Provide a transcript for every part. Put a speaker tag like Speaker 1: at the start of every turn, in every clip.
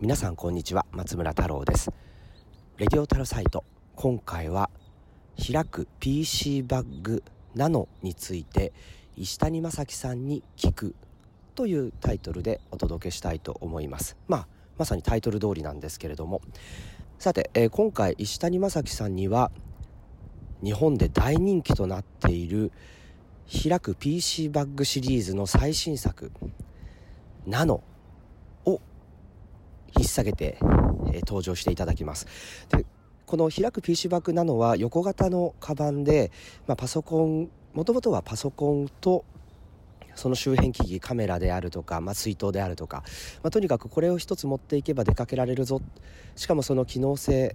Speaker 1: 皆さんこんにちは松村太郎です。レディオタロサイト今回は開く PC バッグナノについて石谷正樹さんに聞くというタイトルでお届けしたいと思います。まあまさにタイトル通りなんですけれども。さて、えー、今回石谷正樹さんには日本で大人気となっている開く PC バッグシリーズの最新作ナノ引っ提げて、え、登場していただきます。でこの開く PC バッグナノは横型のカバンで、まあ、パソコンもともとはパソコンとその周辺機器カメラであるとか、まあ、水筒であるとか、まあ、とにかくこれを一つ持っていけば出かけられるぞ。しかもその機能性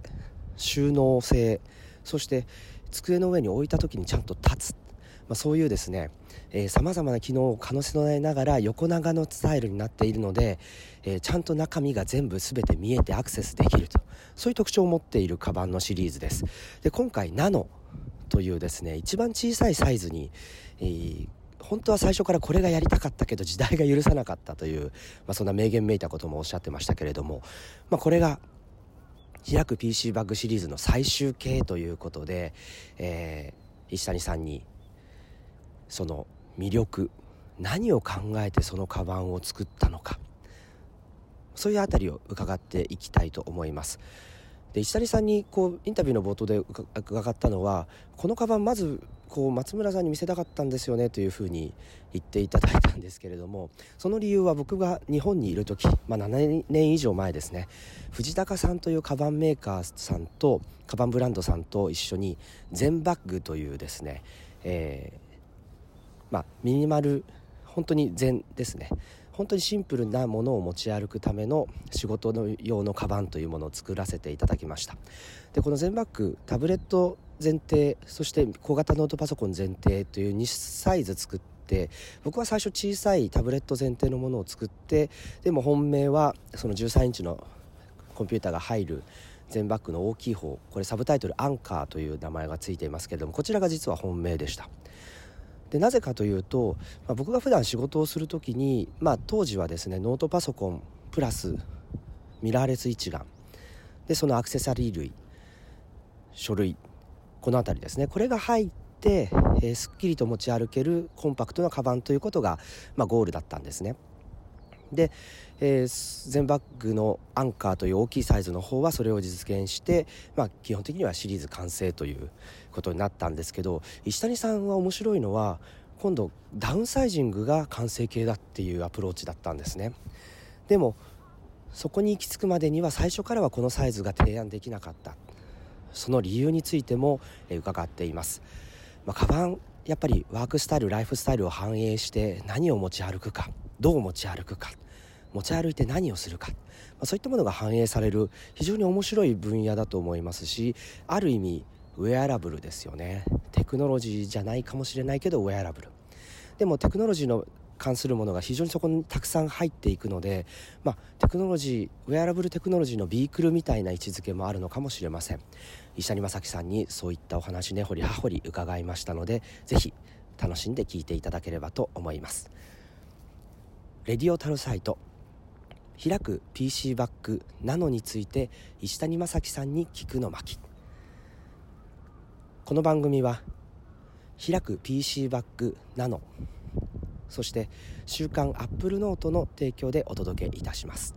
Speaker 1: 収納性そして机の上に置いた時にちゃんと立つ。まあ、そういうですねさまざまな機能を可能性のえながら横長のスタイルになっているので、えー、ちゃんと中身が全部全て見えてアクセスできると。そういう特徴を持っているカバンのシリーズです。で今回ナノというですね一番小さいサイズに、えー、本当は最初からこれがやりたかったけど時代が許さなかったという、まあ、そんな名言めいたこともおっしゃってましたけれども、まあ、これが開く PC バッグシリーズの最終形ということで、えー、石谷さんにその魅力何を考えてそのカバンを作ったのか。そういうあたりを伺っていきたいと思います。で石谷さんにこうインタビューの冒頭で伺ったのはこのカバンまずこう松村さんに見せたかったんですよねというふうに言っていただいたんですけれどもその理由は僕が日本にいる時、まあ、7年以上前ですね。藤高さんというカバンメーカーさんとカバンブランドさんと一緒に全バッグというですね、えーまあ、ミニマル本当に全ですね。本当にシンプルなものを持ち歩くための仕事の用のカバンというものを作らせていただきました。でこの全バッグタブレット前提そして小型ノートパソコン前提という2サイズ作って僕は最初小さいタブレット前提のものを作ってでも本命はその13インチのコンピューターが入る全バッグの大きい方これサブタイトルアンカーという名前が付いていますけれどもこちらが実は本命でした。でなぜかというと、まあ、僕が普段仕事をする時に、まあ、当時はですねノートパソコンプラスミラーレス一眼でそのアクセサリー類書類この辺りですねこれが入って、えー、すっきりと持ち歩けるコンパクトなカバンということが、まあ、ゴールだったんですね。で、えー、全バッグのアンカーという大きいサイズの方はそれを実現して、まあ、基本的にはシリーズ完成ということになったんですけど石谷さんは面白いのは今度ダウンサイジングが完成形だっていうアプローチだったんですね。でもそこに行き着くまでには最初からはこのサイズが提案できなかった。その理由についても伺っています、まあ、カバンやっぱりワークスタイルライフスタイルを反映して何を持ち歩くか。どう持ち歩くか。持ち歩いて何をするか、まあ、そういったものが反映される非常に面白い分野だと思いますしある意味ウェアラブルですよね。テクノロジーじゃないかもしれないけどウェアラブル。でもテクノロジーの関するものが非常にそこにたくさん入っていくので、まあ、テクノロジーウェアラブルテクノロジーのビークルみたいな位置づけもあるのかもしれません。石谷正樹さんにそういったお話ね掘り葉掘り伺いましたので是非楽しんで聞いていただければと思います。レディオタルサイト。開く PC バッグナノについて石谷正樹さんに聞くの巻。この番組は開く PC バッグナノそして週刊アップルノートの提供でお届けいたします。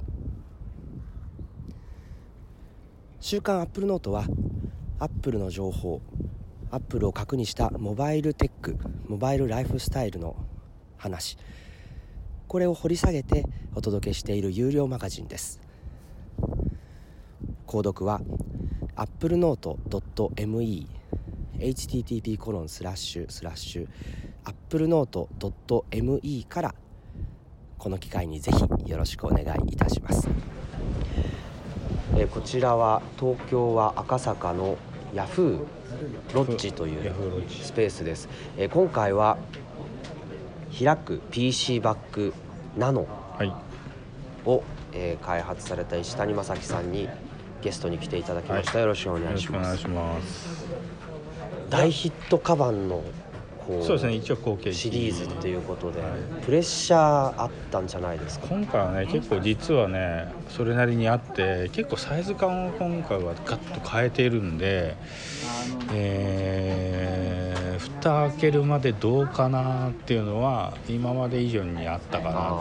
Speaker 1: 週刊アップルノートはアップルの情報アップルを核にしたモバイルテックモバイルライフスタイルの話。これを掘り下げてお届けしている有料マガジンです。購読は applenote.me http コロンスラッシュスラッシュ applenote.me からこの機会にぜひよろしくお願いいたします、えこちらは東京は赤坂のヤフーロッジというスペースです、え今回は開く PC バッグナノを、はい、えー、開発された石谷正樹さんにゲストに来ていただきました、はい、よろしくお願いします。大ヒットカバンの
Speaker 2: こう
Speaker 3: そうですね。一応後継機。
Speaker 2: シリーズっていうことで、
Speaker 3: はい。
Speaker 2: プレッシャーあったんじゃないですか？
Speaker 3: 今回はね結構実はねそれなりにあって結構サイズ感を今回はガッと変えているんでえー蓋開けるまでどうかなっていうのは今まで以上にあったかな。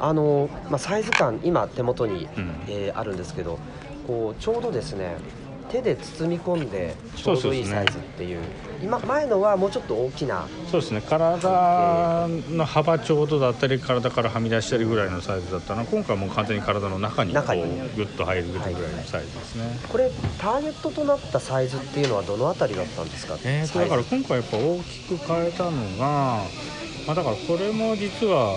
Speaker 2: あの、まあ、サイズ感今手元に、
Speaker 3: うん。
Speaker 2: えーあるんですけどこうちょうどですね手で包み込んでちょうどいいサイズっていう今前のはもうちょっと大きな
Speaker 3: そうですね。体の幅ちょうどだったり体からはみ出したりぐらいのサイズだったの今回はもう完全に体の中にこうグッと入るぐらいのサイズですね、
Speaker 2: これターゲットとなったサイズっていうのはどのあたりだったんですか？
Speaker 3: えー、だから今回やっぱ大きく変えたのが、まあ、だからこれも実は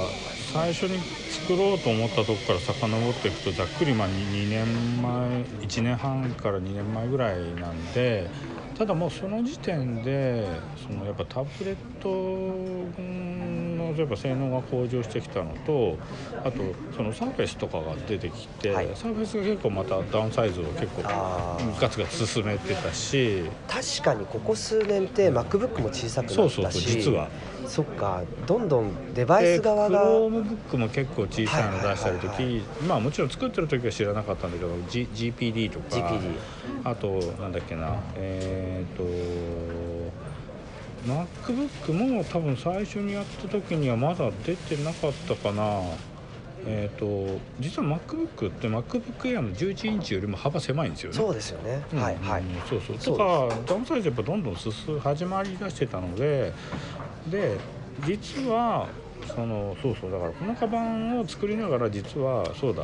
Speaker 3: 最初に作ろうと思ったとこから遡っていくとざっくりまあ 2, 年前1年半から2年前ぐらいなんでただもうその時点でそのやっぱタブレットのやっぱ性能が向上してきたのとあとそのサーフェスとかが出てきて、
Speaker 2: はい。
Speaker 3: サーフェスが結構またダウンサイズを結構ガツガツ進めてたし。
Speaker 2: 確かにここ数年って MacBook も小さくなったし。
Speaker 3: そうそうそう実は。
Speaker 2: そっかどんどんデバイス側が
Speaker 3: クロームブックも結構小さいの出したり
Speaker 2: はいはいはい
Speaker 3: 時まあもちろん作ってる時は知らなかったんだけど、G、GPD とか。
Speaker 2: GPD
Speaker 3: あとなんだっけなえっ、と MacBook も多分最初にやった時にはまだ出てなかったかな。えっ、と実は MacBook って MacBook Air の11インチよりも幅狭いんですよね。
Speaker 2: そうですよね、
Speaker 3: うん
Speaker 2: はいはい。
Speaker 3: うんそう。そう
Speaker 2: そう
Speaker 3: とかダウンサイズやっぱどんどん進む始まりだしてたのでで実はそのそうそうだからこのカバンを作りながら実はそうだ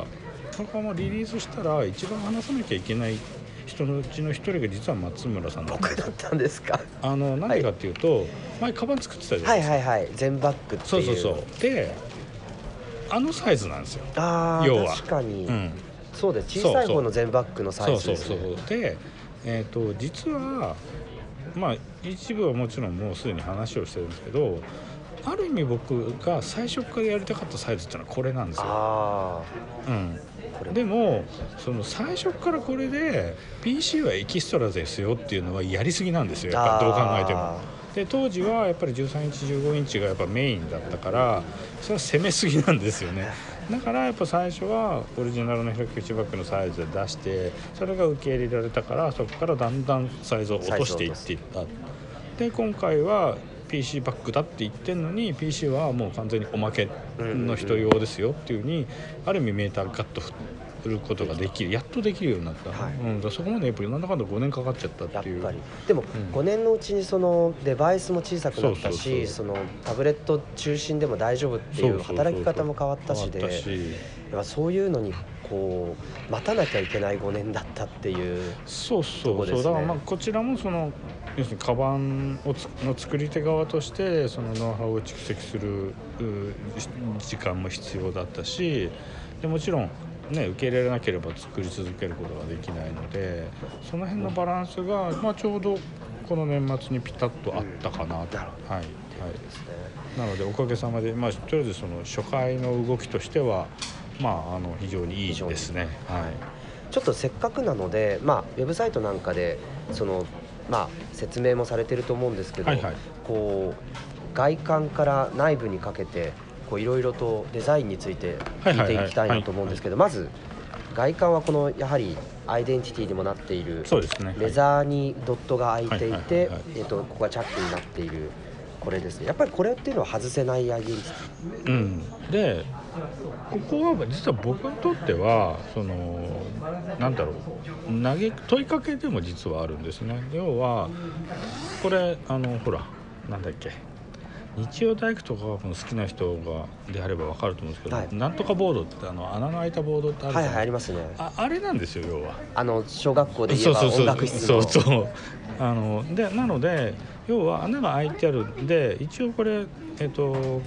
Speaker 3: このカバンをリリースしたら一番話さなきゃいけない人のうちの一人が実は松村さんだった。
Speaker 2: 僕だったんですか？
Speaker 3: あのなんでかっていうと、前カバン作ってたじゃな
Speaker 2: はいい
Speaker 3: ですか、
Speaker 2: はいはい全バッグっていう。
Speaker 3: そうそうそう。であのサイズなんですよ、
Speaker 2: ああ
Speaker 3: 要は。
Speaker 2: 確かに、
Speaker 3: うん、
Speaker 2: そうです小さい方の全バッグのサ
Speaker 3: そう
Speaker 2: イズです、
Speaker 3: そうそ
Speaker 2: ね、
Speaker 3: うでえっ、と実はまあ一部はもちろんもうすでに話をしてるんですけどある意味僕が最初からやりたかったサイズっていうのはこれなんですよ、
Speaker 2: あ
Speaker 3: うん、でもその最初からこれで PC はエキストラですよっていうのはやりすぎなんですよ。やっぱどう考えても。
Speaker 2: あ。
Speaker 3: で当時はやっぱり13インチ15インチがやっぱメインだったからそれは攻めすぎなんですよね だからやっぱ最初はオリジナルの191バックのサイズで出してそれが受け入れられたからそこからだんだんサイズを落としていっていった。で今回は PC バッグだって言ってんのに PC はもう完全におまけの人用ですよっていうふうにある意味メーターガッと振ってることができるやっとできるようになった、
Speaker 2: はい。
Speaker 3: うん、だそこまでやっぱりなんだかんだ5年かかっちゃった
Speaker 2: やっ
Speaker 3: っていう。
Speaker 2: でも
Speaker 3: ん。
Speaker 2: 5年のうちにそのデバイスも小さくなったし
Speaker 3: そ
Speaker 2: そのタブレット中心でも大丈夫っていう働き方も変わったしでそういうのにこう待たなきゃいけない5年だったっていう
Speaker 3: そうそうそう、
Speaker 2: ね。
Speaker 3: だからまあこちらもその要するにカバンをつの作り手側としてそのノウハウを蓄積するう時間も必要だったしでもちろんね受け入れなければ作り続けることができないのでその辺のバランスが、まあ、ちょうどこの年末にピタッとあったかなと、
Speaker 2: なる
Speaker 3: はいはい、なのでおかげさまで、まあ、とりあえずその初回の動きとしては、まあ、あの非常にいいですね。はい。
Speaker 2: ちょっとせっかくなので、まあ、ウェブサイトなんかでその、まあ、説明もされてると思うんですけど、
Speaker 3: はいはい。
Speaker 2: こう外観から内部にかけてこういろいろとデザインについて聞いていきたいなと思うんですけどまず外観はこのやはりアイデンティティにもなっている
Speaker 3: そうですね。
Speaker 2: レザーにドットが開いていてえっとここがチャックになっているこれですね。やっぱりこれっていうのは外せないアイデンティテ
Speaker 3: うん、でここは実は僕にとってはそのなんだろう。投げ問いかけでも実はあるんですね。要はこれあのほらなんだっけ日曜大工とかが好きな人がであれば分かると思うんですけど、
Speaker 2: はい。
Speaker 3: なんとかボードってあの穴の開いたボードってある
Speaker 2: はいはいありますね。
Speaker 3: ああれなんですよ要は。
Speaker 2: あの小学校で言えば音楽室の。
Speaker 3: そうそう。そうあのでなので要は穴が開いてあるんで一応これえっ、と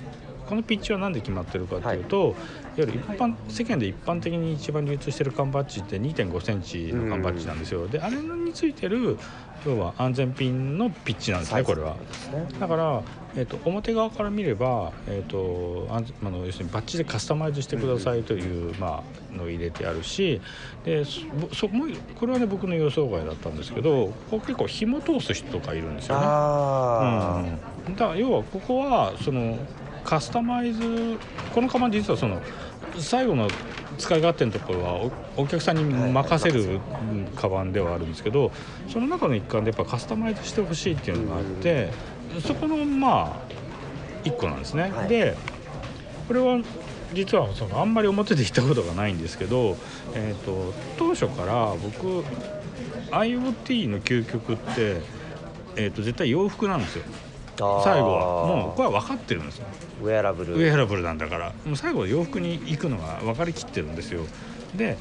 Speaker 3: このピッチは何で決まってるかっていうと、い、わゆる一般世間で一般的に一番流通してる缶バッジって2 5センチの缶バッジなんですよ、であれについてる要は安全ピンのピッチなんですねこれは。だから、えー、と表側から見れば、えー、とあの要するにバッチでカスタマイズしてくださいという、まあ、のを入れてあるしでそそもうこれはね僕の予想外だったんですけどここ結構紐通す人とかいるんですよね。
Speaker 2: あ
Speaker 3: うん、だから要はここはそのカスタマイズこのカバン実はその最後の使い勝手のところはおお客さんに任せるうんカバンではあるんですけどその中の一環でやっぱカスタマイズしてほしいっていうのがあってそこのまあ一個なんですね。
Speaker 2: はい
Speaker 3: でこれは実はそのあんまり表で言ったことがないんですけど、えー、と当初から僕 IoT の究極って、えー、と絶対洋服なんですよ
Speaker 2: あ
Speaker 3: 最後はもうこれは分かってるんですよ。
Speaker 2: ウェアラブル。
Speaker 3: ウェアラブルなんだから。もう最後は洋服に行くのが分かりきってるんですよ。で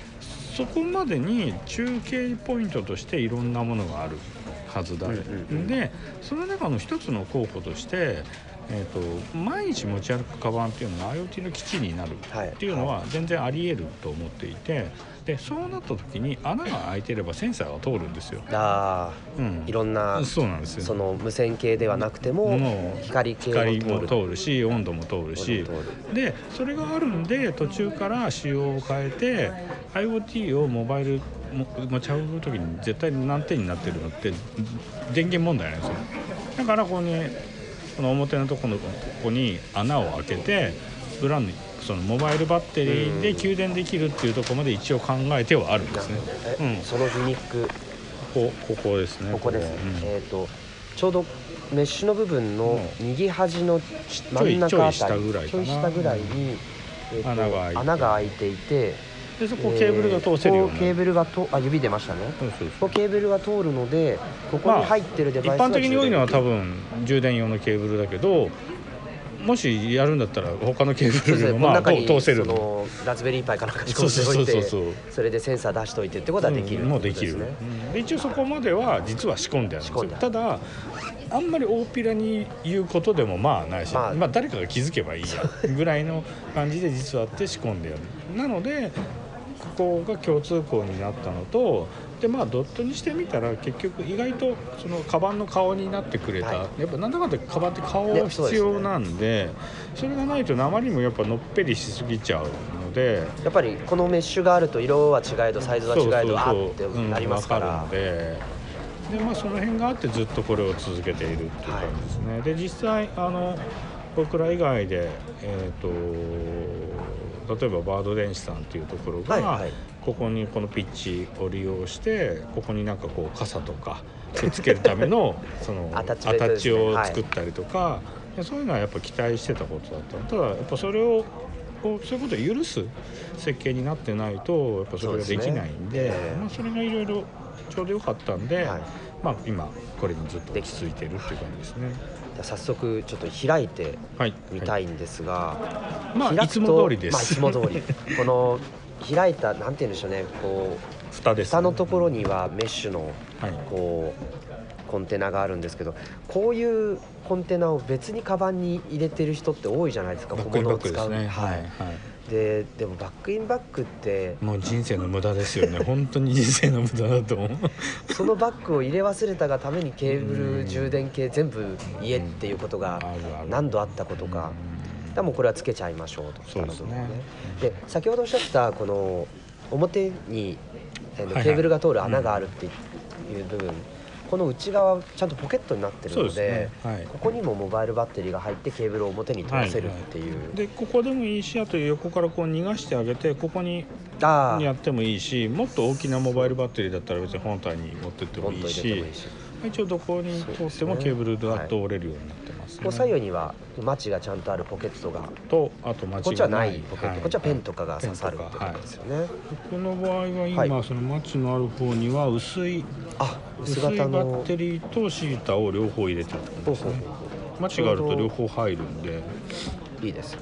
Speaker 3: そこまでに中継ポイントとしていろんなものがあるはずだ、
Speaker 2: うんうんうん。
Speaker 3: でその中の一つの候補として、えー、と毎日持ち歩くカバンっていうのが IoT の基地になる
Speaker 2: はい。
Speaker 3: っていうのは全然ありえると思っていてでそうなった時に穴が開いてればセンサーが通るんですよ、
Speaker 2: あ
Speaker 3: うん。
Speaker 2: ーいろんな
Speaker 3: そうなんですよ。
Speaker 2: その無線系ではなくても光系も
Speaker 3: 光
Speaker 2: 通る
Speaker 3: し温度も通るし。でそれがあるんで途中から仕様を変えて IoT をモバイルも持ち運ぶ時に絶対難点になってるのって電源問題なんですよ。だからここにこの表のところのここに穴を開けて裏にそのモバイルバッテリーで給電できるっていうところまで一応考えてはあるんですね。
Speaker 2: え
Speaker 3: うん。
Speaker 2: そのギミック。
Speaker 3: ここここですね
Speaker 2: ここですね、
Speaker 3: うん。
Speaker 2: えっ、とちょうどメッシュの部分の
Speaker 3: うん。
Speaker 2: 右端の真ん中あたり
Speaker 3: ちょい下ぐらい
Speaker 2: に、
Speaker 3: 穴が開いて
Speaker 2: いて
Speaker 3: でそこケーブルが通せるようにな。る
Speaker 2: こうケーブルがとあ指出ましたね。
Speaker 3: そうそう。そう
Speaker 2: ケーブルが通るのでここに入ってるデ
Speaker 3: 一
Speaker 2: バイスは
Speaker 3: 般的に多いのは多分充電用のケーブルだけどもしやるんだったら他のケーブルもまあ通せる
Speaker 2: そのラズベリーパイかなんか仕込んでおいて
Speaker 3: そうそうそう。
Speaker 2: それでセンサー出しといてってことはできる
Speaker 3: うんもうできる、
Speaker 2: ね
Speaker 3: 一応そこまでは実は仕込んであるんですよ。ただあんまり大っぴらに言うことでもまあないし、
Speaker 2: まあ。
Speaker 3: まあ、誰かが気づけばいいやぐらいの感じで実はあって仕込んでやる。なのでここが共通項になったのとでまあドットにしてみたら結局意外とそのカバンの顔になってくれた、
Speaker 2: はい。
Speaker 3: やっぱなんだかんだカバンって顔が必要なんでそれがないとあまりにもやっぱのっぺりしすぎちゃうので。
Speaker 2: やっぱりこのメッシュがあると色は違えどサイズは違えどあーって
Speaker 3: うん
Speaker 2: なりますから、
Speaker 3: わかるので。で、まあ、その辺があってずっとこれを続けているっていう感じですね、で実際あの僕ら以外で、えー、と例えばバード電子さんっていうところが、
Speaker 2: はいはい。
Speaker 3: ここにこのピッチを利用してここになんかこう傘とかくっつけるための その
Speaker 2: ア
Speaker 3: アタ
Speaker 2: タッチ
Speaker 3: を作ったりとか、でそういうのはやっぱ期待してたことだった。ただやっぱそれをこうそういうことを許す設計になってないとやっぱそれができないんで
Speaker 2: そねええ
Speaker 3: まあ、それがいろいろちょうどよかったんで、
Speaker 2: はい
Speaker 3: まあ、今これにずっと落ち着いてるっていう感じですね。
Speaker 2: じゃあ早速ちょっと開いて
Speaker 3: はい、
Speaker 2: みたいんですが、
Speaker 3: まあ
Speaker 2: 開くと
Speaker 3: いつも通りです。
Speaker 2: まあ、いつも通り。この開いたなんて言うんでしょうねこう
Speaker 3: 蓋です、ね、
Speaker 2: 蓋のところにはメッシュの
Speaker 3: はい。
Speaker 2: こうコンテナがあるんですけどこういうコンテナを別にカバンに入れてる人って多いじゃないですか。
Speaker 3: バックインバックですね。
Speaker 2: は
Speaker 3: はい。い、はい
Speaker 2: ででもバックインバックって。
Speaker 3: もう人生の無駄ですよね。本当に人生の無駄だと思う。
Speaker 2: そのバッグを入れ忘れたがためにケーブル充電系全部家っていうことが何度あったことか。でもこれはつけちゃいましょうと
Speaker 3: そうですね。
Speaker 2: で先ほどおっしゃったこの表にケーブルが通る穴があるっていう部分、この内側ちゃんとポケットになってるので
Speaker 3: ね。はい。
Speaker 2: ここにもモバイルバッテリーが入ってケーブルを表に通せるっていう、
Speaker 3: でここでもいいしあと横からこう逃がしてあげてここにやってもいいしもっと大きなモバイルバッテリーだったら別に本体に持ってってもいいし一応どこに通ってもケーブルが通れるようになってますね。
Speaker 2: こう左右にはマチがちゃんとあるポケットが。
Speaker 3: とあと間違い
Speaker 2: こっちはないポケット、
Speaker 3: はい。
Speaker 2: こっちはペンとかが刺さるってことですよね、
Speaker 3: この場合は今、
Speaker 2: はい。
Speaker 3: そのマッチのある方には薄い
Speaker 2: あ薄型の。
Speaker 3: ッテリーとシータを両方入れてるってことですね。マッチがあると両方入るんで、
Speaker 2: いいですね。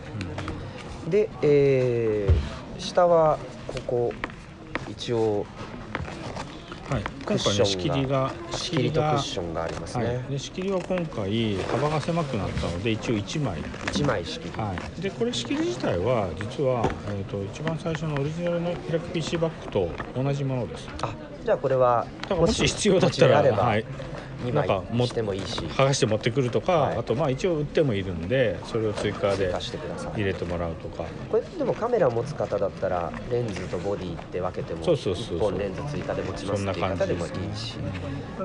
Speaker 2: で、えー下はここ一応
Speaker 3: はい、今回
Speaker 2: クッションが。
Speaker 3: ね仕切りが
Speaker 2: 仕切りとクッションがありますね、
Speaker 3: はい、で仕切りは今回幅が狭くなったので一応1枚。
Speaker 2: 一枚仕切り。
Speaker 3: はい、でこれ仕切り自体は実は、えー、と一番最初のオリジナルの開く PC バッグと同じものです。
Speaker 2: あじゃあこれは
Speaker 3: だからもし必要だったら
Speaker 2: もしあれば。
Speaker 3: はい、
Speaker 2: 2
Speaker 3: なんか
Speaker 2: してもいいし。
Speaker 3: 剥がして持ってくるとか、
Speaker 2: はい。
Speaker 3: あとまあ一応売ってもいるんでそれを追加で入れてもらうとか。
Speaker 2: これでもカメラ持つ方だったらレンズとボディって分けても
Speaker 3: そうそうそうそう。
Speaker 2: 1本レンズ追加で持ちますっていう方でもいいし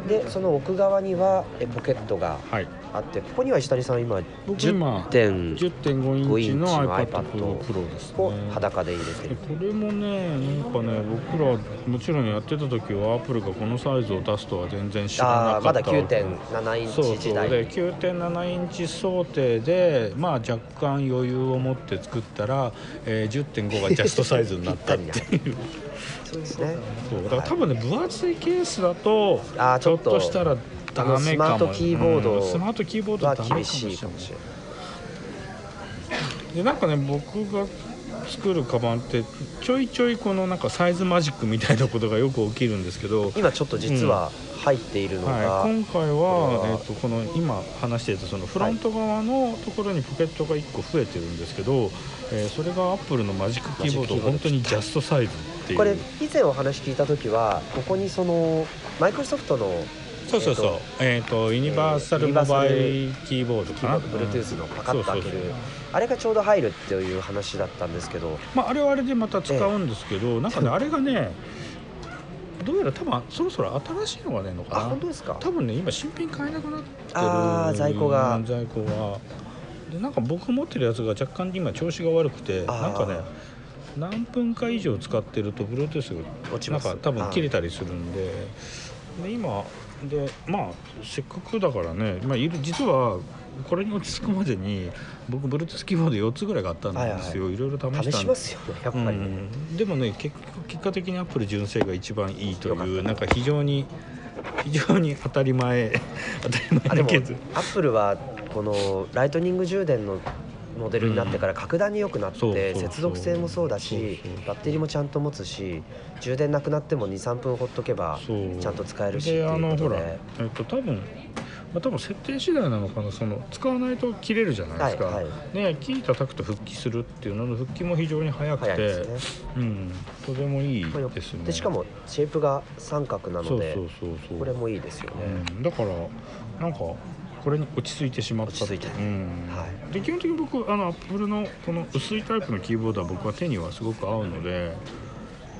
Speaker 2: でその奥側にはえポケットが
Speaker 3: はい。
Speaker 2: あってここには石谷さん今
Speaker 3: 僕今
Speaker 2: 10.5
Speaker 3: 10.5インチの
Speaker 2: 5インチの
Speaker 3: iPad Pro
Speaker 2: を裸で入れて
Speaker 3: で
Speaker 2: る
Speaker 3: これもねなんかね僕らもちろんやってた時はアップルがこのサイズを出すとは全然知らなかった
Speaker 2: 9.7インチ時代
Speaker 3: そうで9.7インチ想定でまあ若干余裕を持って作ったら、えー、10.5がジャストサイズになったっていう。
Speaker 2: そうですね。
Speaker 3: そうだから多分ね分厚いケースだとちょっ
Speaker 2: あーちょっと
Speaker 3: としたらダメかも。
Speaker 2: スマートキーボード
Speaker 3: うんスマートキーボード
Speaker 2: は厳
Speaker 3: しい
Speaker 2: かもしれない。
Speaker 3: でなんかね僕が作るカバンってちょいちょいこのなんかサイズマジックみたいなことがよく起きるんですけど
Speaker 2: 今ちょっと実は入っているのが、
Speaker 3: はい、今回はえー、とこの今話していたそのフロント側のところにポケットが1個増えてるんですけど、えーそれがアップルのマジックキーボード
Speaker 2: マジックキーボード。
Speaker 3: 本当にジャストサイズっていう。
Speaker 2: これ以前お話聞いた時はここにそのマイクロソフトの
Speaker 3: そうそうそう。えっ、とユニバーサルモバイルキーボードかな、
Speaker 2: Bluetooth のパカッと開けるあれがちょうど入るっていう話だったんですけど。
Speaker 3: まあ、あれはあれでまた使うんですけど、なんかねあれがねどうやら多分そろそろ新しいのが出るの
Speaker 2: あ
Speaker 3: かな？
Speaker 2: 本当ですか？
Speaker 3: 多分ね今新品買えなくなってる
Speaker 2: あー在庫が。
Speaker 3: うん在庫がでなんか僕持ってるやつが若干今調子が悪くてなんかね何分か以上使ってると Bluetooth がなんか多分切れたりするんで。で今でまあせっかくだからね、まあ、いる実はこれに落ち着くまでに僕 Bluetooth キーボード4つぐらい買ったんですよ、いろいろ試したん
Speaker 2: 試しますよねやっぱり。ね、
Speaker 3: うん、でもね結結果的にアップル純正が一番いいというなんか非常に非常に当たり前当たり前なケース
Speaker 2: アップルはこのライトニング充電のモデルになってから格段に良くなって、接続性もそうだしバッテリーもちゃんと持つし充電なくなっても23分ほっとけばちゃんと使えるしっていう
Speaker 3: で。あのほら
Speaker 2: ことで
Speaker 3: えっと多分まあ、多分設定次第なのかなその使わないと切れるじゃないですか、
Speaker 2: はいは
Speaker 3: ねキー叩くと復帰するっていうのの復帰も非常に早くて。
Speaker 2: ね。
Speaker 3: うん、とてもいいですね。
Speaker 2: でしかもシェイプが三角なので
Speaker 3: そうそうそうそう。
Speaker 2: これもいいですよね、
Speaker 3: うん、だからなんかこれに落ち着いてしまった。
Speaker 2: 落ち着いて。
Speaker 3: うん。
Speaker 2: は
Speaker 3: で基本的に僕あのアップルのこの薄いタイプのキーボードは僕は手にはすごく合うので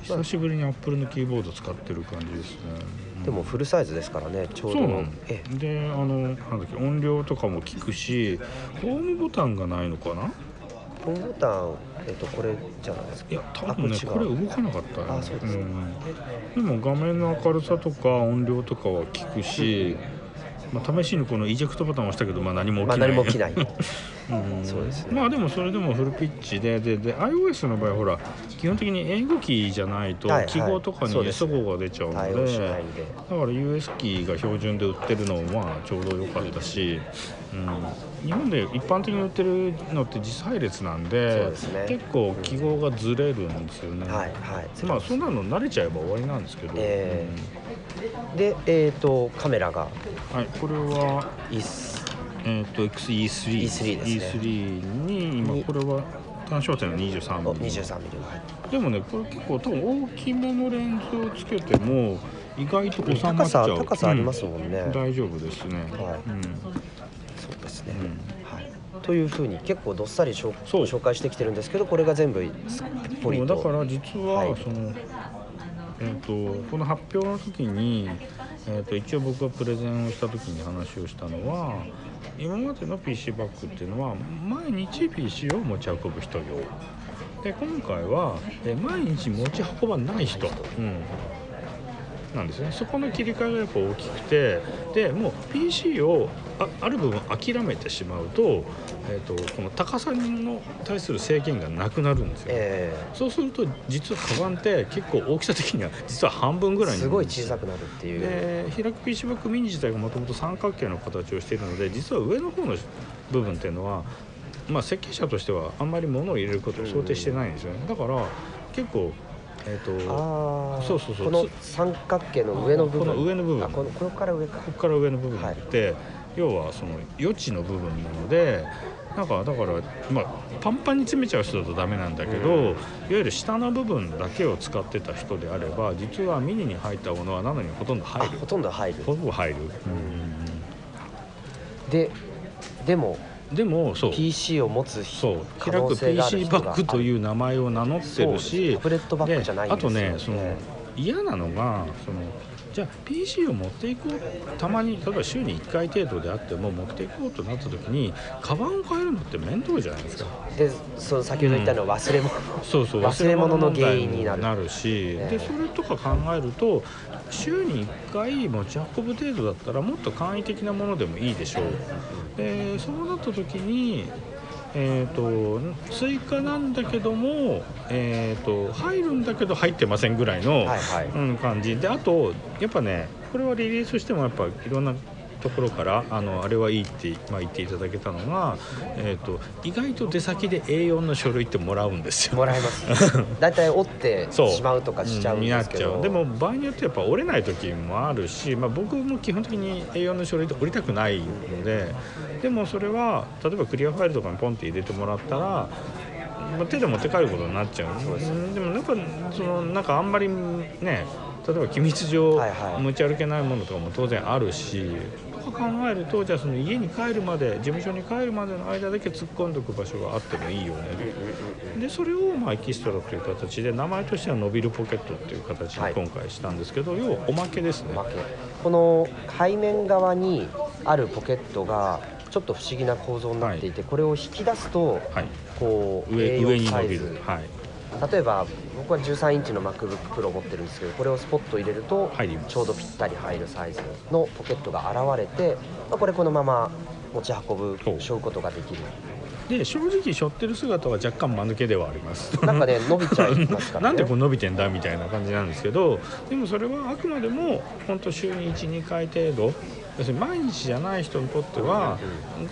Speaker 3: 久しぶりにアップルのキーボード使ってる感じですね、うん
Speaker 2: でもフルサイズですからねちょうど。
Speaker 3: そうなの。
Speaker 2: ええ。
Speaker 3: であのなんだっけ音量とかも効くしホームボタンがないのかな？
Speaker 2: ホームボタンえっとこれじゃないですか。
Speaker 3: いや多分ね
Speaker 2: あこれ
Speaker 3: 動かなかったよ。
Speaker 2: あそうですか。
Speaker 3: ん。でも画面の明るさとか音量とかは効くし、まあ、試しにこのイジェクトボタンを押したけど、まあ、何も
Speaker 2: まあ
Speaker 3: 起きない、
Speaker 2: 何も起きない。
Speaker 3: う ん
Speaker 2: そうですね
Speaker 3: まあでもそれでもフルピッチででで iOS の場合ほら基本的に英語キーじゃないと
Speaker 2: はいはい。
Speaker 3: 記号とかに
Speaker 2: そうです
Speaker 3: S
Speaker 2: ね
Speaker 3: 号が出ちゃうので,、
Speaker 2: 対応しないんで。
Speaker 3: だから US キーが標準で売ってるのもまあちょうど良かったし、うん、日本で一般的に売ってるのって実配列なんで
Speaker 2: ね。
Speaker 3: 結構記号がずれるんですよね、
Speaker 2: はいはい。
Speaker 3: まあそんなの慣れちゃえば終わりなんですけど、
Speaker 2: えでえっ、とカメラが。
Speaker 3: うんはい、これは、
Speaker 2: いいっ
Speaker 3: ー、と XE3
Speaker 2: E3 ですね。
Speaker 3: E3 に今
Speaker 2: に
Speaker 3: これは単焦点の23
Speaker 2: お
Speaker 3: ミリ。
Speaker 2: 23ミリの入って
Speaker 3: でもねこれ結構多分大きめのレンズをつけても意外と収まっちゃう。
Speaker 2: 高さありますもんね、
Speaker 3: うん大丈夫ですね、
Speaker 2: はい。
Speaker 3: うん。
Speaker 2: そうですね、
Speaker 3: うん。
Speaker 2: はい、というふうに結構どっさりしょ
Speaker 3: そう。
Speaker 2: 紹介してきてるんですけどこれが全部ポリと
Speaker 3: そうだから実は、
Speaker 2: はい。
Speaker 3: そのえー、とこの発表の時に、えー、と一応僕がプレゼンをした時に話をしたのは今までの PC バッグっていうのは毎日 PC を持ち運ぶ人用。で今回は、毎日持ち運ばない人、うん、なんですね。そこの切り替えがやっぱ大きくてでもう PC をあある部分諦めてしまうと,、えー、とこの高さに対する制限がなくなるんですよ、
Speaker 2: え
Speaker 3: そうすると実はカバンって結構大きさ的には実は半分ぐらい
Speaker 2: すごい小さくなるっていう。
Speaker 3: で開く PC バッグミニ自体がもともと三角形の形をしているので実は上の方の部分っていうのは、まあ、設計者としてはあんまり物を入れることを想定してないんですよね。だから結構、えっ、と
Speaker 1: ああ
Speaker 3: そうそうそう。
Speaker 1: この三角形の上の部分。
Speaker 3: この上の部分。
Speaker 1: あこのここから上か。
Speaker 3: ここから上の部分って、要はその余地の部分なのでなんかだから、まあ、パンパンに詰めちゃう人だとダメなんだけど、
Speaker 1: うん。
Speaker 3: いわゆる下の部分だけを使ってた人であれば実はミニに入ったものはなのにほとんど
Speaker 1: あ
Speaker 3: 入る。
Speaker 1: ほとんど入る。
Speaker 3: ほぼ入る、
Speaker 1: ででも
Speaker 3: でもそう。
Speaker 1: PC を持つ
Speaker 3: そう。
Speaker 1: 可
Speaker 3: 開く PC バッグという名前を名乗ってるし
Speaker 1: ですタブレットバッグじゃないんですよ
Speaker 3: であとねその嫌なのがそのじゃあ PC を持っていこう。たまに例えば週に1回程度であっても持っていこうとなった時にカバンを変えるのって面倒じゃないですか。
Speaker 1: でその先ほど言ったのは忘れ物、
Speaker 3: そうそう
Speaker 1: 忘れ物の原因になる
Speaker 3: なる。し、
Speaker 1: ね
Speaker 3: でそれとか考えると週に1回持ち運ぶ程度だったらもっと簡易的なものでもいいでしょう。でそうなった時にえー、と追加なんだけども、えー、と入るんだけど入ってませんぐらいの、
Speaker 1: はいはい。
Speaker 3: うん、感じ。であとやっぱねこれはリリースしてもやっぱいろんなところからあのあれはいいって、まあ、言っていただけたのが、えー、と意外と出先で A4 の書類ってもらうんですよ。
Speaker 1: もらえます。大体折ってしまうとかしちゃうんですけど、
Speaker 3: うでも場合によってやっぱ折れない時もあるし、まあ、僕も基本的に A4 の書類って折りたくないのででもそれは例えばクリアファイルとかにポンって入れてもらったら、まあ、手で持って帰ることになっちゃう。
Speaker 1: そうです
Speaker 3: でもやっぱそのなんかあんまりね例えば機密上持ち歩けないものとかも当然あるし、とか考えるとじゃあその家に帰るまで事務所に帰るまでの間だけ突っ込んでおく場所があってもいいよね。でそれをまあエキストラという形で名前としては伸びるポケットっていう形に
Speaker 1: はい
Speaker 3: 今回したんですけど、要はおまけですね。
Speaker 1: この背面側にあるポケットがちょっと不思議な構造になっていて、これを引き出すと
Speaker 3: はい。
Speaker 1: こう
Speaker 3: 上上
Speaker 1: A4
Speaker 3: に伸びる。はい
Speaker 1: 例えば僕は13インチの MacBookPro を持ってるんですけどこれをスポット入れるとちょうどぴったり入るサイズのポケットが現れて、まあ、これこのまま持ち運ぶ背負うことができる。
Speaker 3: で正直背負ってる姿は若干間抜けではあります。
Speaker 1: なんかね 伸びちゃいますからね。
Speaker 3: なんでこう伸びてんだみたいな感じなんですけどでもそれはあくまでも本当週に12回程度要するに毎日じゃない人にとっては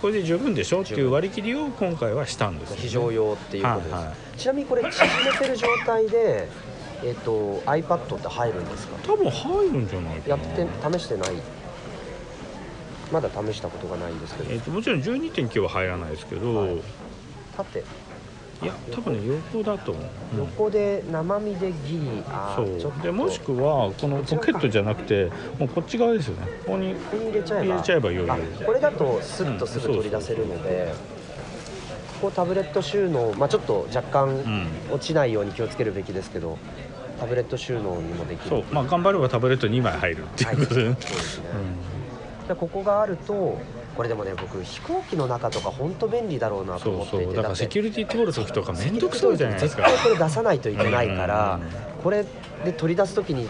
Speaker 3: これで十分でしょっていう割り切りを今回はしたんですよね、
Speaker 1: 非常用っていうことです、
Speaker 3: はいは
Speaker 1: ちなみにこれ縮めてる状態で、えっと iPad って入るんですか？
Speaker 3: 多分入るんじゃない
Speaker 1: やって試してない？まだ試したことがないんですけど。
Speaker 3: えー、ともちろん12.9は入らないですけど、
Speaker 1: はい
Speaker 3: い、
Speaker 1: 縦
Speaker 3: や多分ね横だと思う、うん。
Speaker 1: 横で生身でギリあ
Speaker 3: そう。でもしくはこのポケットじゃなくてもうこっち側ですよね。ここに
Speaker 1: 入れちゃえば。
Speaker 3: 入れちゃえば余裕
Speaker 1: あこれだとスッとすぐ取り出せるので、ここタブレット収納、まあ、ちょっと若干
Speaker 3: うん。
Speaker 1: 落ちないように気をつけるべきですけどタブレット収納にもできる。
Speaker 3: そう。まあ頑張ればタブレット2枚入るっていうことで、
Speaker 1: はい。そうですね、でここがあるとこれでもね僕飛行機の中とか本当便利だろうなと
Speaker 3: そう
Speaker 1: 思っていて。
Speaker 3: そうだからセキュリティ通る時とか面倒くさいじゃないですか。
Speaker 1: 絶対これ出さないといけないから
Speaker 3: うん。
Speaker 1: これで取り出す時に、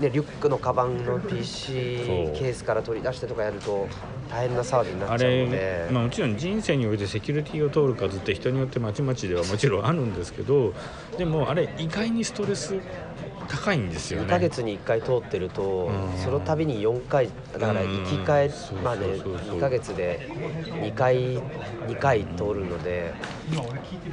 Speaker 1: ね、リュックのカバンの PC
Speaker 3: そう。
Speaker 1: ケースから取り出してとかやると大変な騒ぎにな
Speaker 3: あ
Speaker 1: っちゃうの
Speaker 3: れ
Speaker 1: で、
Speaker 3: まあ、もちろん人生においてセキュリティを通る数って人によってまちまちではもちろんあるんですけどでもあれ意外にストレス高いんですよね。
Speaker 1: 2ヶ月に1回通ってると
Speaker 3: うん。
Speaker 1: その度に4回だから行き帰まあね
Speaker 3: そうそうそう。
Speaker 1: 2ヶ月で2回2回通るので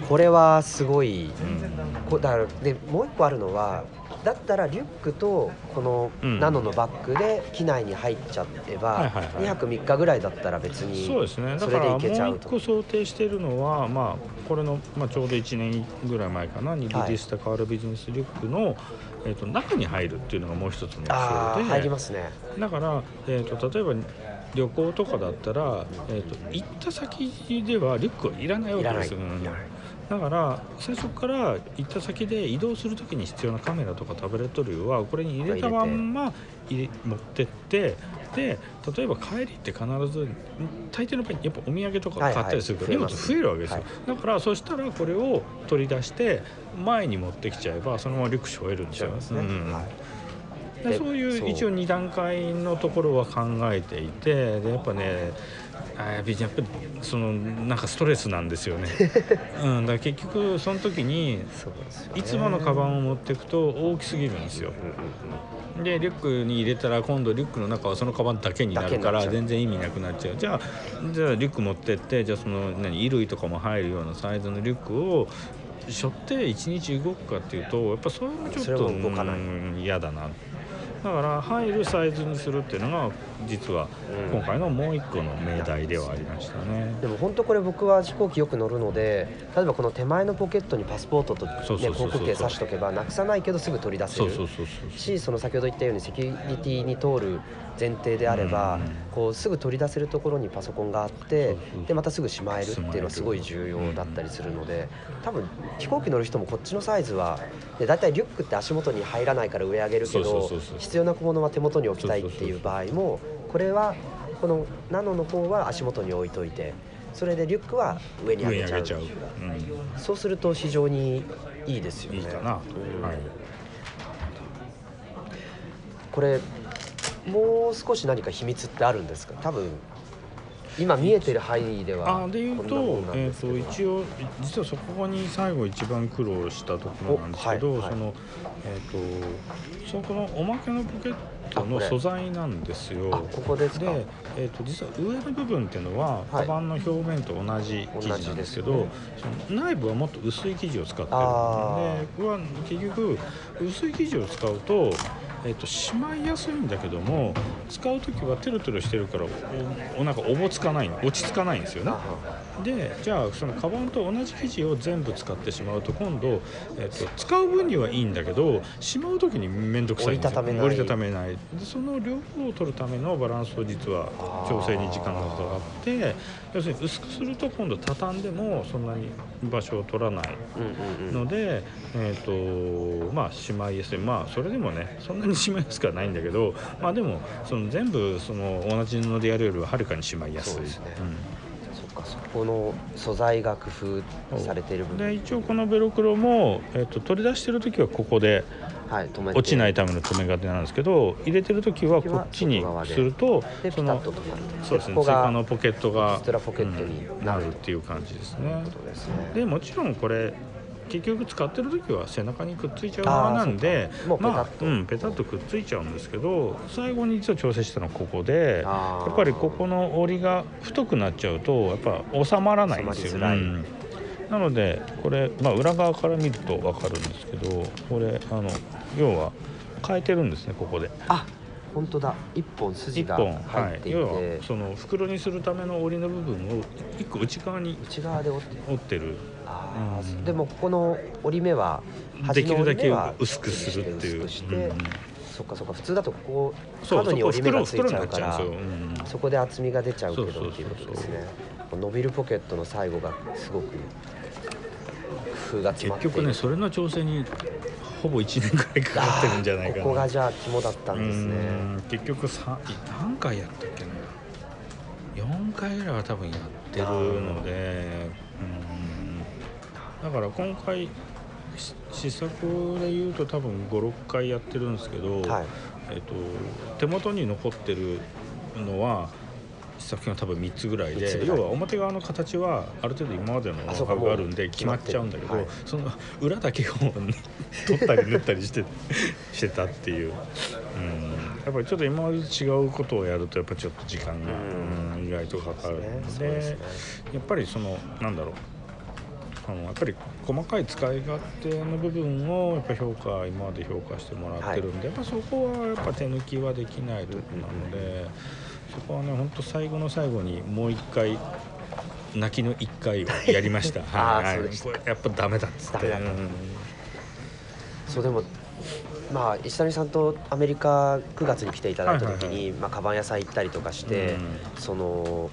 Speaker 1: これはすごい。
Speaker 3: うん。
Speaker 1: こだからでもう一個あるのはだったらリュックとこの
Speaker 3: うん。
Speaker 1: ナノのバッグで機内に入っちゃえば、
Speaker 3: はいはいはい。
Speaker 1: 2泊3日ぐらいだったら別に
Speaker 3: そうですね。だ
Speaker 1: それで
Speaker 3: からもう
Speaker 1: いけちゃうと。
Speaker 3: 一個想定しているのは、まあ、これの、まあ、ちょうど1年ぐらい前かなにリリースしたカールビジネスリュックの、えー、と中に入るっていうのがもう一つの目標で。
Speaker 1: 入りますね。
Speaker 3: だから、えー、と例えば旅行とかだったら、えー、と行った先ではリュックはいらないわけですよ。
Speaker 1: いらない。いらない
Speaker 3: だから最初から行った先で移動する時に必要なカメラとかタブレット類はこれに入れたまんま入れ持ってってで例えば帰りって必ず大抵の場合やっぱお土産とか買ったりするから荷物増えるわけですよ、
Speaker 1: はい。
Speaker 3: だからそしたらこれを取り出して前に持ってきちゃえばそのままリュック背負えるんですよ。
Speaker 1: すね、
Speaker 3: うん。
Speaker 1: はい
Speaker 3: でそういう一応2段階のところは考えていてでやっぱねあやっぱりそのなんかストレスなんですよね、うん、だ結局その時にいつものカバンを持っていくと大きすぎるんですよ。でリュックに入れたら今度リュックの中はそのカバンだけになるから全然意味なくなっちゃう。じゃあじゃあリュック持ってってじゃあその何衣類とかも入るようなサイズのリュックを背負って1日動くかっていうとやっぱそれもちょっと
Speaker 2: も動かない。
Speaker 3: うん嫌だから入るサイズにするっていうのが実は
Speaker 2: うん。
Speaker 3: 今回のもう一個の命題ではありましたね。
Speaker 2: でも本当これ僕は飛行機よく乗るので例えばこの手前のポケットにパスポートと、ね、航空券刺しとけばなくさないけどすぐ取り出せる。しその先ほど言ったようにセキュリティに通る前提であれば、
Speaker 3: うん
Speaker 2: こうすぐ取り出せるところにパソコンがあってでまたすぐしまえるっていうのはすごい重要だったりするので多分飛行機乗る人もこっちのサイズはで大体リュックって足元に入らないから上上げるけど必要な小物は手元に置きたいっていう場合もこれはこのナノの方は足元に置いといてそれでリュックは上に上げちゃう。
Speaker 3: う、
Speaker 2: そうすると非常にいいですよね。
Speaker 3: うん、いいかな、
Speaker 2: うん。
Speaker 3: はい、
Speaker 2: これもう少し何か秘密ってあるんですか？多分今見えてる範囲では
Speaker 3: あで言うとえー、と一応実はそこに最後一番苦労したところなんですけど、
Speaker 2: おはいはい。
Speaker 3: そのえっ、とそこのおまけのポケットの素材なんですよ。
Speaker 2: あここですか。
Speaker 3: で、えー、と実は上の部分っていうのは、
Speaker 2: はい。
Speaker 3: カバンの表面と同じ生地なんですけど
Speaker 2: 同じ
Speaker 3: その内部はもっと薄い生地を使ってる
Speaker 2: あ
Speaker 3: でこれは結局薄い生地を使うと,、えー、としまいやすいんだけども使う時はテロテロしてるからおおなんかおぼつかない落ち着かないんですよね。
Speaker 2: あ
Speaker 3: でじゃあそのカバンと同じ生地を全部使ってしまうと今度、えっと使う分にはいいんだけどしまう時に面倒くさいんですよ。
Speaker 2: 折りたためない。
Speaker 3: 折りたためない。でその両方を取るためのバランスを実は調整に時間がかかって要するに薄くすると今度畳んでもそんなに場所を取らないので、えーとまあ、しまいやすい。まあそれでもねそんなにしまいやすくはないんだけどまあでもその全部その同じ布でやるよりははるかにしまいやすい。
Speaker 2: そうですね。
Speaker 3: うん
Speaker 2: かそこの素材が工夫されている部
Speaker 3: で
Speaker 2: 分
Speaker 3: 一応このベロクロも、えっと取り出してる時はここで
Speaker 2: はい
Speaker 3: 落ちないための留め金なんですけど入れてる時はこっちにするとそのそうですね
Speaker 2: ここが
Speaker 3: 追加のポケットが
Speaker 2: ストラポケットに
Speaker 3: うんなるっていう感じですね。
Speaker 2: そうですね。
Speaker 3: でもちろんこれ結局使ってる時は背中にくっついちゃう側なんでまあ
Speaker 2: ペタッと。
Speaker 3: うんペタッとくっついちゃうんですけど最後に実は調整したのはここでやっぱりここの折りが太くなっちゃうとやっぱ収まらないんですよ。
Speaker 2: 収まりづらい。
Speaker 3: うん。なのでこれ、まあ、裏側から見ると分かるんですけどこれあの要は変えてるんですねここで。
Speaker 2: あ本当だ。一本筋が入っていて、
Speaker 3: 要はその袋にするための折りの部分を一個内側に
Speaker 2: 内側で折って。
Speaker 3: 折ってる
Speaker 2: でもここの折り目は
Speaker 3: できるだけ薄くするっていう。
Speaker 2: 薄くして、
Speaker 3: うん
Speaker 2: そっかそっか普通だとここ角に折り目がついちゃうから
Speaker 3: そこで
Speaker 2: 厚みが出ちゃうけどっていうことですね。伸びるポケットの最後がすごく工夫が
Speaker 3: 結局ねそれの調整にほぼ1年くらいかかってるんじゃないかな。
Speaker 2: ここがじゃあ肝だったんですね。
Speaker 3: うん。結局さ何回やったっけな。4回ぐらいは多分やってるのでうんだから今回し試作で言うと多分56回やってるんですけど、
Speaker 2: はい。
Speaker 3: えっと手元に残ってるのは試作品は多分3つぐらいで要は表側の形はある程度今までのノウハウがあるんで決まっちゃうんだけど、
Speaker 2: はい
Speaker 3: その裏だけを取ったり縫ったりして してたっていう、うん、やっぱりちょっと今までと違うことをやるとやっぱちょっと時間が、
Speaker 2: うん
Speaker 3: うん意外とかかるので
Speaker 2: ですね。
Speaker 3: やっぱりそのなんだろうあのやっぱり細かい使い勝手の部分をやっぱ評価今まで評価してもらってるんで、やっぱそこはやっぱ手抜きはできないとこなので、そこはね本当最後の最後にもう一回泣きの一回をやりました。はい
Speaker 2: そうでした
Speaker 3: これやっぱダメだっつって。
Speaker 2: ダメだ。った
Speaker 3: うん。
Speaker 2: そうでもまあ石谷さんとアメリカ9月に来ていただいた時
Speaker 3: はいはい
Speaker 2: にまあカバン屋さん行ったりとかして、その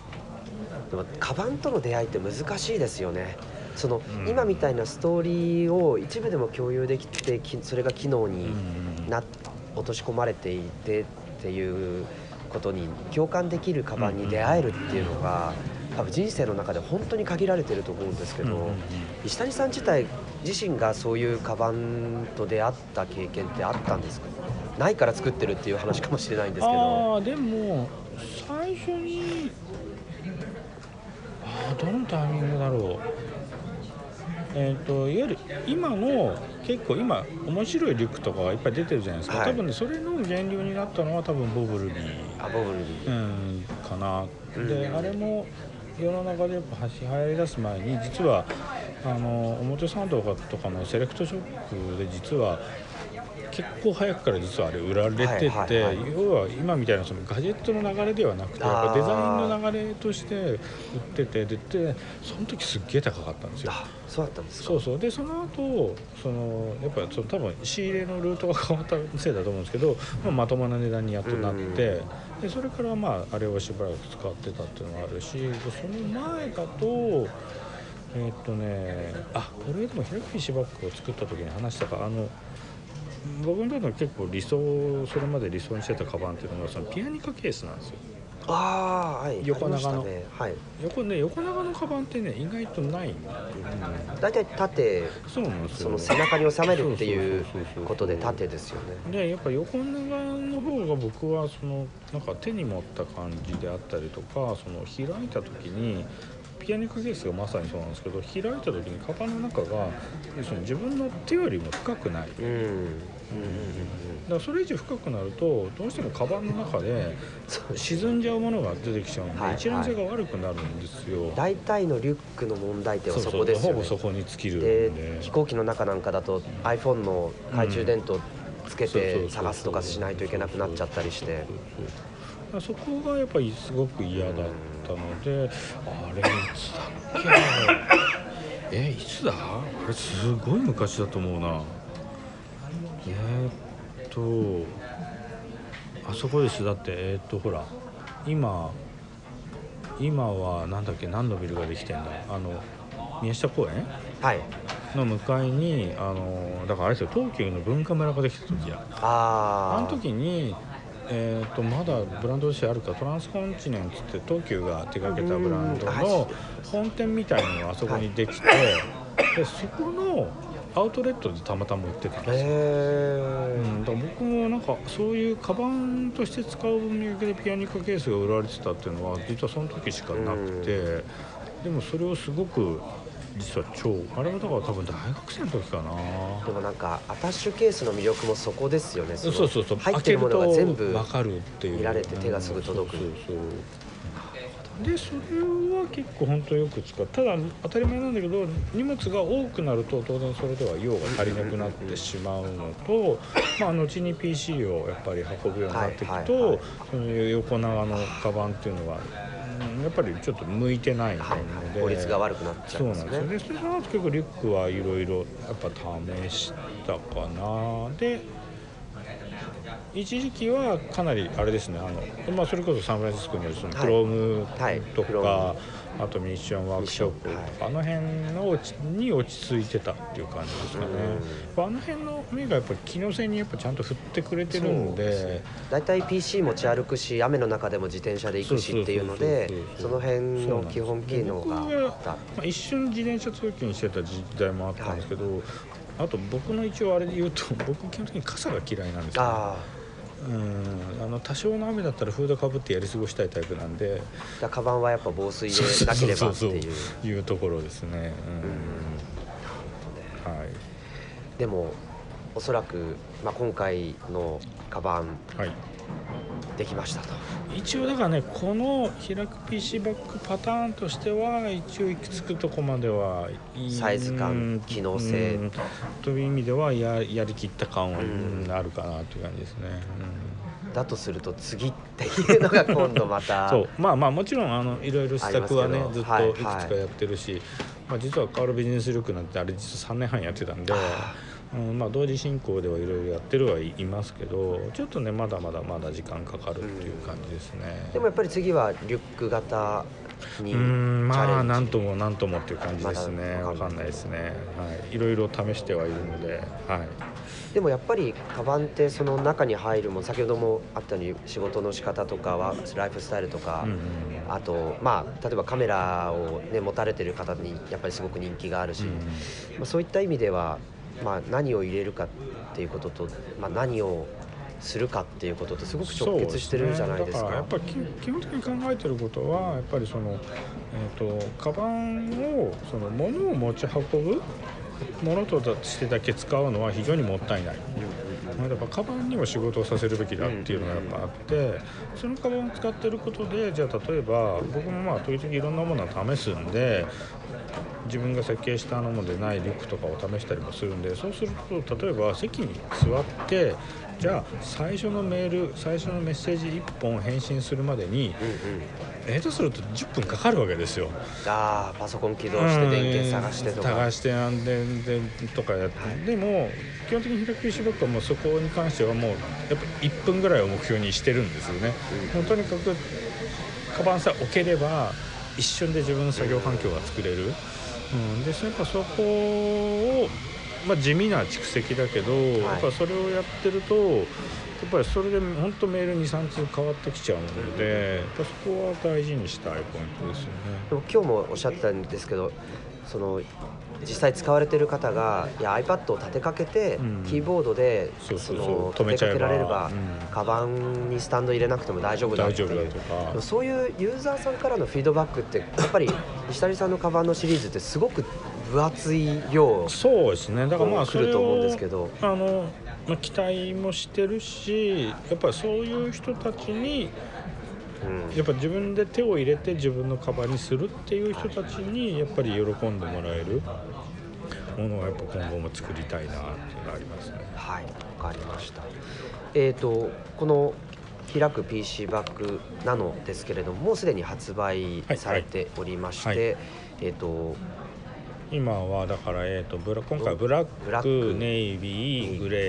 Speaker 2: でもカバンとの出会いって難しいですよねその、
Speaker 3: うん。
Speaker 2: 今みたいなストーリーを一部でも共有できてきそれが機能
Speaker 3: う
Speaker 2: に
Speaker 3: ん。
Speaker 2: な落とし込まれていてっていうことに共感できるカバンに出会えるっていうのが多分人生の中で本当に限られてると思うんですけど、石谷さん自体自身がそういうカバンと出会った経験ってあったんですか？ないから作ってるっていう話かもしれないんですけど。
Speaker 3: ああでも最初にああどのタイミングだろうえっ、といわゆる今の結構今面白いリュックとかがいっぱい出てるじゃないですか、
Speaker 2: はい。
Speaker 3: 多分ねそれの源流になったのは多分ボブルビー。
Speaker 2: あボブルビー。
Speaker 3: うんかな、
Speaker 2: うん。
Speaker 3: であれも世の中でやっぱ流行り出す前に実は、あの表参道とかのセレクトショップで実は結構早くから実はあれ売られてて、
Speaker 2: はいはいはい。
Speaker 3: 要は今みたいなそのガジェットの流れではなくてやっぱデザインの流れとして売っててででその時すっげえ高かったんですよ。
Speaker 2: あそうだったんですか？
Speaker 3: そうそう。でその後そのやっぱその多分仕入れのルートが変わったせいだと思うんですけど、まあ、まともな値段にやっとなって、
Speaker 2: うん
Speaker 3: でそれからまああれをしばらく使ってたっていうのがあるしでその前だとえーっとねあこれでも平木シバッグを作った時に話したか。あの僕の中で結構理想それまで理想にしてたカバンっていうのがそのピアニカケースなんですよ。
Speaker 2: ああはい。
Speaker 3: 横長の。
Speaker 2: ね。はい。
Speaker 3: 横ね横長のカバンってね意外とないんで、
Speaker 2: 大体縦
Speaker 3: そうなんですよ。
Speaker 2: その背中に収めるっていうことで縦ですよね。
Speaker 3: でやっぱ横長の方が僕はそのなんか手に持った感じであったりとかその開いた時にピアニカケースがまさにそうなんですけど開いた時にカバンの中が要するに自分の手よりも深くない。だか
Speaker 2: うんうんうんうん。
Speaker 3: らそれ以上深くなるとどうしてもカバンの中で沈んじゃうものが出てきちゃうんで、
Speaker 2: はい
Speaker 3: 一覧性が悪くなるんですよ、
Speaker 2: 大体のリュックの問題点はそこですよね。
Speaker 3: ほぼそこに尽きるん
Speaker 2: で。
Speaker 3: で
Speaker 2: 飛行機の中なんかだと iPhone の懐中電灯つけて探すとかしないといけなくなっちゃったりして。
Speaker 3: そこがやっぱりすごく嫌だったので、あれいつだっけ？えいつだ？あれすごい昔だと思うな。えー、っとあそこです。だってえー、っとほら今今はなんだっけ？何のビルができてんだ？あの宮下公園？
Speaker 2: はい。
Speaker 3: の向かいにあのだからあれですよ東急の文化村ができた時や。
Speaker 2: ああ
Speaker 3: あの時に、えー、とまだブランドとしてあるかトランスコンチネンツって東急が手掛けたブランド
Speaker 2: うん
Speaker 3: の本店みたいのがあそこにできて、でそこのアウトレットでたまたま売ってたんですよ、
Speaker 2: へ
Speaker 3: うん、だから僕もなんかそういうカバンとして使う分だけでピアニカケースが売られてたっていうのは実はその時しかなくて、でもそれをすごく実は超あれはだから多分大学生の時かな。
Speaker 2: えでもなんかアタッシュケースの魅力もそこですよね。
Speaker 3: そう
Speaker 2: の
Speaker 3: そう。そう
Speaker 2: 入ってるものが全部
Speaker 3: 分かるっていう。
Speaker 2: 見られて手がすぐ届く。
Speaker 3: うんそうそうそう。でそれは結構本当よく使う。ただ当たり前なんだけど荷物が多くなると当然それでは用が足りなくなってしまうのと、まあ、後に PC をやっぱり運ぶようになっていくと、
Speaker 2: はいはいはい
Speaker 3: そういう横長のカバンっていうのはうんやっぱりちょっと向いてないので、
Speaker 2: はいはい。効率が悪くなっちゃい
Speaker 3: そう
Speaker 2: ますね。
Speaker 3: なんですよ。ねそれ結構リュックはいろいろやっぱ試したかな。で一時期はかなりあれですね。あの、まあ、それこそサンフランシスコにあるその
Speaker 2: はい。
Speaker 3: クローム
Speaker 2: はい。
Speaker 3: と
Speaker 2: クロー
Speaker 3: か、あとミッションワークショップ、あの辺のに落ち着いてたっていう感じですかね、あの辺の目がやっぱり機能性にやっぱちゃんと振ってくれてるんで。
Speaker 2: 大体 PC 持ち歩くし雨の中でも自転車で行くしっていうので
Speaker 3: そ
Speaker 2: の辺の基本機能があった
Speaker 3: まあ、一瞬自転車通勤してた時代もあったんですけど、あと僕の一応あれで言うと僕基本的に傘が嫌いなんですよ、
Speaker 2: あ
Speaker 3: うん。あの多少の雨だったらフードかぶってやり過ごしたいタイプなんで。
Speaker 2: あだカバンはやっぱ防水でなければっていう。
Speaker 3: ところですね、うん。はい。
Speaker 2: でもおそらく、まあ、今回のカバン
Speaker 3: はい
Speaker 2: できましたと。
Speaker 3: 一応だからねこの開く PC バッグパターンとしては一応行き着くとこまではいい
Speaker 2: サイズ感
Speaker 3: うん
Speaker 2: 機能性。
Speaker 3: うん。という意味ではややりきった感は、
Speaker 2: うん
Speaker 3: うんあるかなという感じですね、
Speaker 2: だとすると次っていうのが今度ま
Speaker 3: うん
Speaker 2: た
Speaker 3: そう。まあまあもちろんあのいろいろ施策はねずっといくつ
Speaker 2: はい
Speaker 3: かやってるし、まあ、実はカールビジネス力なんてあれ実は3年半やってたんで。
Speaker 2: あ
Speaker 3: うんまあ、同時進行ではいろいろやってるはいいますけどちょっとねまだまだまだ時間かかるっていう感じですね。
Speaker 2: でもやっぱり次はリュック型にチ
Speaker 3: うんまあなんともなんともっていう感じですね。わかんないですね。はい。いろいろ試してはいるのではい。
Speaker 2: でもやっぱりカバンってその中に入るもん先ほどもあったように仕事の仕方とかはライフスタイルとか、
Speaker 3: うんうん
Speaker 2: あとまあ例えばカメラを、ね、持たれてる方にやっぱりすごく人気があるし、
Speaker 3: うん。
Speaker 2: まあ、そういった意味では、まあ、何を入れるかっていうことと、まあ、何をするかっていうこととすごく直結してるじゃないですか。
Speaker 3: そうねだからやっぱり基本的に考えてることはやっぱりそのえっ、とカバンをその物を持ち運ぶものとしてだけ使うのは非常にもったいない。まあやっぱカバンにも仕事をさせるべきだっていうのがやっぱあってそのカバンを使ってることでじゃあ例えば僕もまあ時々いろんなものを試すんで自分が設計したものでないリュックとかを試したりもするんでそうすると例えば席に座ってじゃあ最初のメール最初のメッセージ1本返信するまでに
Speaker 2: うんうん。
Speaker 3: 下手すると10分かかるわけですよ。
Speaker 2: ああパソコン起動して電源探してとか。
Speaker 3: 探して安全でとかやって、
Speaker 2: はい。
Speaker 3: でも基本的に開き石バッもうそこに関してはもうやっぱ1分ぐらいを目標にしてるんですよね、もうとにかくカバンさえ置ければ一瞬で自分の作業環境が作れる、うん、でやっぱそこを、まあ、地味な蓄積だけど、やっぱそれをやってるとやっぱりそれで本当メール23通変わってきちゃうのでやっぱそこは大事にしたいポイントですよね。
Speaker 2: でも今日もおっしゃってたんですけどその実際使われてる方がいや iPad を立てかけて、
Speaker 3: うん。
Speaker 2: キーボードで
Speaker 3: そ
Speaker 2: の
Speaker 3: 止めちゃえば。
Speaker 2: 立てかけられれば、
Speaker 3: うん。
Speaker 2: カバンにスタンド入れなくても大丈夫だっていう。そういうユーザーさんからのフィードバックってやっぱり石谷さんのカバンのシリーズってすごく分厚い量
Speaker 3: そうですね。だからまあそ
Speaker 2: ると思うん
Speaker 3: を
Speaker 2: ですけど。
Speaker 3: あの、まあ、期待もしてるしやっぱりそういう人たちに
Speaker 2: うん
Speaker 3: やっぱ自分で手を入れて自分のカバンにするっていう人たちにやっぱり喜んでもらえるものをやっぱ今後も作りたいなっていうのがありますね。
Speaker 2: はいわかりました。えっ、とこの開く PC バッグナノですけれどももうすでに発売されておりまして、
Speaker 3: はい。はい
Speaker 2: えっ、と
Speaker 3: 今はだから、えー、とブラ今回はブラ
Speaker 2: ッ
Speaker 3: ック。
Speaker 2: ク
Speaker 3: ネイビー。グレー、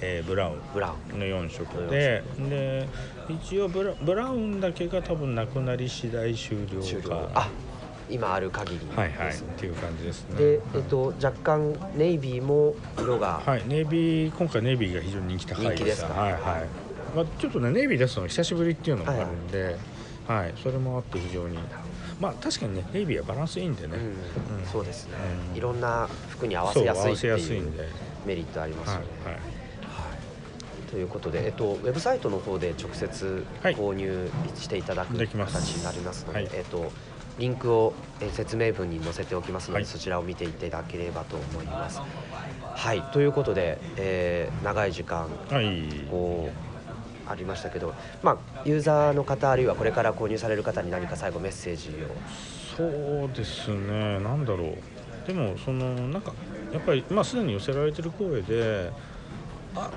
Speaker 3: えーブラウン。
Speaker 2: ブラウン。
Speaker 3: の4色で。で一応ブラブラウンだけが多分なくなり次第終了か。
Speaker 2: あ今ある限りです、
Speaker 3: はいはいっていう感じですね。
Speaker 2: で、えっと、若干ネイビーも色が、
Speaker 3: はいネイビー今回ネイビーが非常に人気高いです。
Speaker 2: か。
Speaker 3: はいはい、まあ、ちょっとねネイビー出すのが久しぶりっていうのもあるんで、はいそれもあって非常にまあ確かにねネイビーはバランスいいんでね、
Speaker 2: うんそうですね、
Speaker 3: うん。
Speaker 2: いろんな服に合わせやすいっていうメリットあります
Speaker 3: はい
Speaker 2: よね、
Speaker 3: はい。
Speaker 2: ということで、えっと、ウェブサイトの方で直接
Speaker 3: はい。
Speaker 2: 購入していただく
Speaker 3: できます。
Speaker 2: 形になりますので、
Speaker 3: はい。
Speaker 2: えっと、リンクをえー説明文に載せておきますので、
Speaker 3: はい。
Speaker 2: そちらを見ていただければと思います。はい。ということで、えー長い時間
Speaker 3: はい。
Speaker 2: こうありましたけど、まあ、ユーザーの方あるいはこれから購入される方に何か最後メッセージを。
Speaker 3: そうですね。なんだろう。でもそのなんかやっぱりまあすでに寄せられてる声であ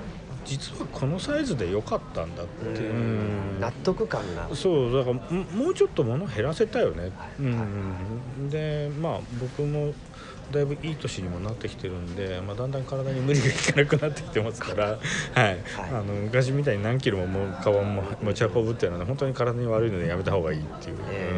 Speaker 3: 実はこのサイズで良かったんだっていう。うん。
Speaker 2: 納得感が。
Speaker 3: そうだからももうちょっと物減らせたよね、うん、でまあ僕もだいぶいい年にもなってきてるんで、まあ、だんだん体に無理がいかなくなってきてますから、はい。あの昔みたいに何キロももうカバンも持ち運ぶっていうのは、ね、本当に体に悪いのでやめた方がいいっていう、
Speaker 2: え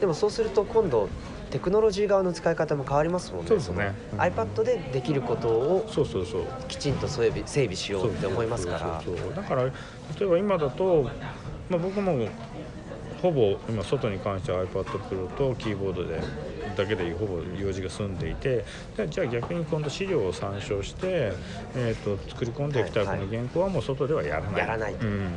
Speaker 2: でもそうすると今度テクノロジー側の使い方も変わりますもんね。
Speaker 3: そうですね。
Speaker 2: その iPad でできることを
Speaker 3: そうそうそう。
Speaker 2: きちんと整備整備しようって思いますから。
Speaker 3: そうそうそう。だから例えば今だと、まあ、僕もほぼ今外に関しては iPad Pro とキーボードでだけでほぼ用事が済んでいてでじゃあ逆に今度資料を参照して、えー、と作り込んでいくタイプの原稿はもう外ではやらない。
Speaker 2: やらないと。
Speaker 3: うん。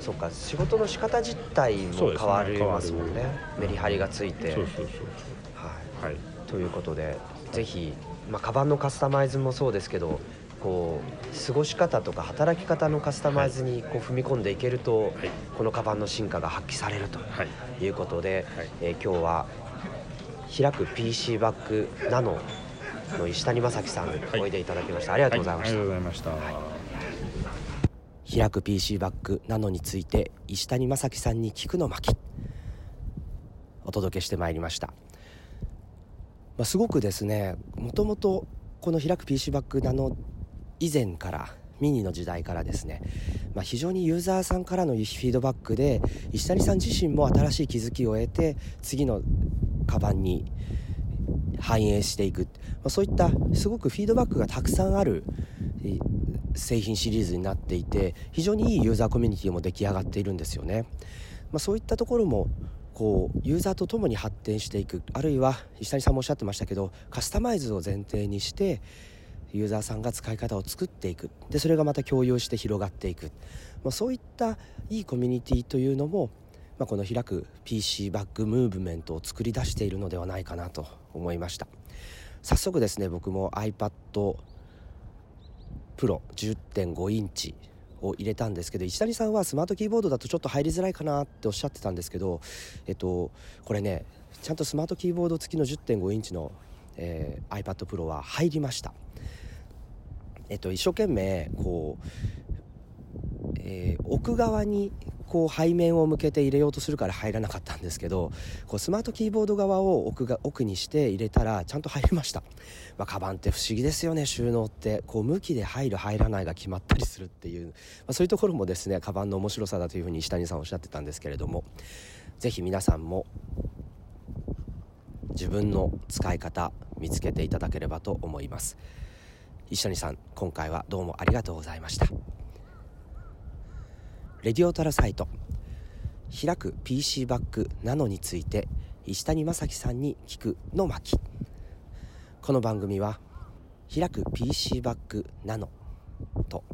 Speaker 2: そうか仕事の仕方自体も変わりますもんね。メリハリがついて。
Speaker 3: そうそうそう
Speaker 2: はい。
Speaker 3: はい。
Speaker 2: ということでぜひ、まあ、カバンのカスタマイズもそうですけどこう過ごし方とか働き方のカスタマイズにこう踏み込んでいけると、
Speaker 3: はい。
Speaker 2: このカバンの進化が発揮されると
Speaker 3: はい。
Speaker 2: いうことで、
Speaker 3: はい。
Speaker 2: えー今日は開く PC バッグナノの石谷正樹さんにおいでいただきました、ありがとうございました、
Speaker 3: はありがとうございました、
Speaker 1: 開く PC バッグなのについて石谷正樹さんに聞くの巻お届けしてまいりました、まあ、すごくですねもともとこの開く PC バッグなの以前からミニの時代からですね、まあ、非常にユーザーさんからのフィードバックで石谷さん自身も新しい気づきを得て次のカバンに反映していく、まあ、そういったすごくフィードバックがたくさんある製品シリーズになっていて非常にいいユーザーコミュニティも出来上がっているんですよね、まあ、そういったところもこうユーザーと共に発展していくあるいは石谷さんもおっしゃってましたけどカスタマイズを前提にしてユーザーさんが使い方を作っていく。でそれがまた共有して広がっていく、まあ、そういったいいコミュニティというのも、まあ、この開く PC バッグムーブメントを作り出しているのではないかなと思いました早速ですね僕も iPad Pro 10.5インチを入れたんですけど石谷さんはスマートキーボードだとちょっと入りづらいかなっておっしゃってたんですけど、えっと、これねちゃんとスマートキーボード付きの10.5インチの、えー、iPad Pro は入りました。えっと、一生懸命こう、えー、奥側にこう背面を向けて入れようとするから入らなかったんですけどこうスマートキーボード側を奥が奥にして入れたらちゃんと入りました、まあ、カバンって不思議ですよね。収納って。こう向きで入る入らないが決まったりするっていう、まあ、そういうところもですねカバンの面白さだというふうに石谷さんおっしゃってたんですけれども。是非皆さんも自分の使い方見つけていただければと思います。石谷さん今回はどうもありがとうございました。レディオタラサイト。開く PC バッグナノについて石谷正樹さんに聞くの巻。この番組は開く PC バッグナノと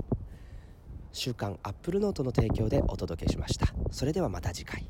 Speaker 1: 週刊アップルノートの提供でお届けしました。それではまた次回。